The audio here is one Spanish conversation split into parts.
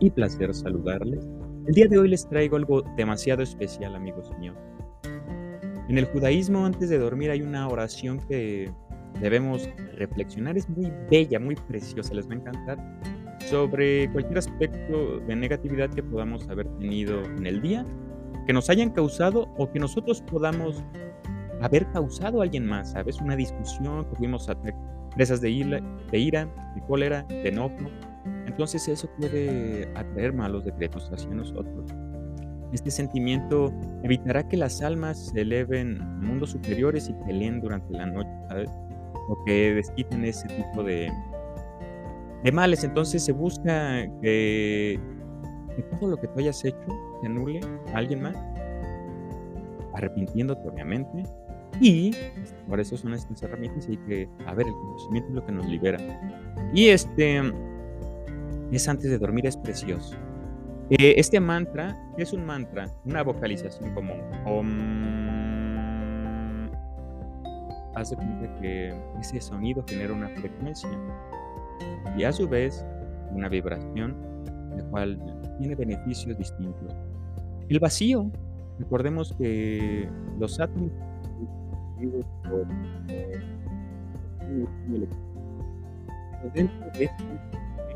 y placer saludarles. El día de hoy les traigo algo demasiado especial, amigos míos. En el judaísmo, antes de dormir, hay una oración que debemos reflexionar. Es muy bella, muy preciosa, les va a encantar. Sobre cualquier aspecto de negatividad que podamos haber tenido en el día, que nos hayan causado o que nosotros podamos haber causado a alguien más, ¿sabes? Una discusión, que fuimos a presas de ira, de ira, de cólera, de enojo. Entonces eso puede atraer malos decretos hacia nosotros. Este sentimiento evitará que las almas se eleven a mundos superiores y peleen durante la noche, ¿sabes? O que desquiten ese tipo de, de males. Entonces se busca que, que todo lo que tú hayas hecho se anule a alguien más, arrepintiéndote obviamente, y por eso son estas herramientas y que, a ver, el conocimiento es lo que nos libera. Y este es antes de dormir, es precioso. Eh, este mantra es un mantra, una vocalización común. Om, cuenta que ese sonido genera una frecuencia y a su vez una vibración, la cual tiene beneficios distintos. El vacío, recordemos que los átomos dentro de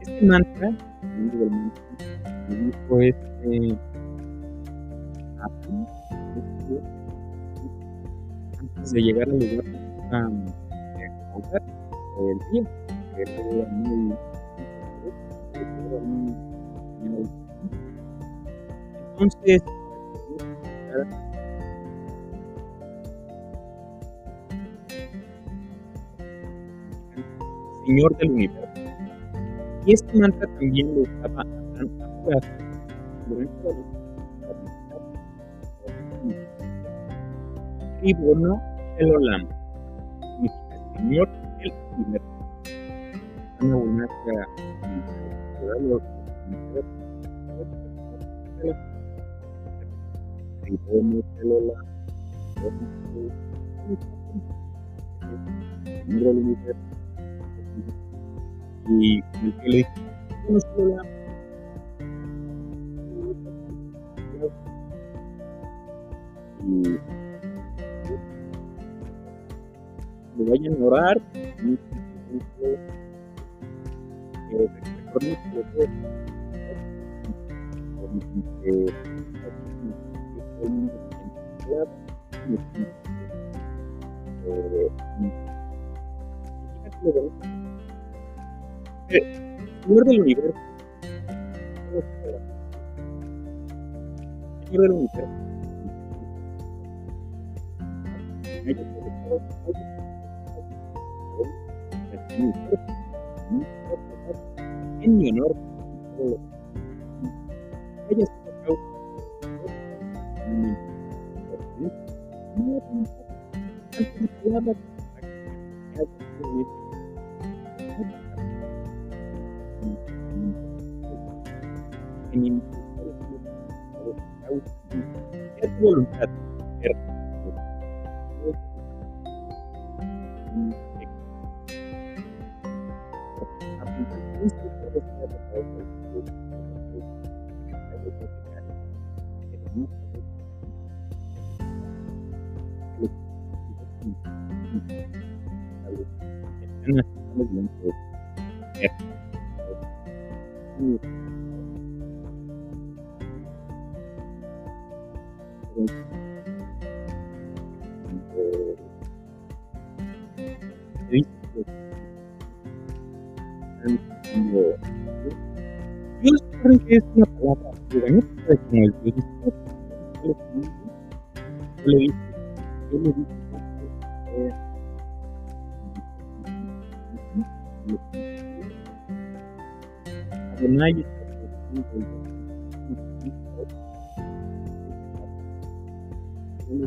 este mantra, dijo este antes de llegar al lugar hogar el día, que era muy entonces Señor del universo. Y este mantra también lo usaba Tribuno el Olam, significa Señor del universo. Tribuno el universo y el que le y me vayan a orar. recuerden que Señor del universo. Señor del universo. En mi honor, ella minimizar Thank you. gente. E os isso na palavra antiga é muito frequente, mas eu não sei Adonai Look.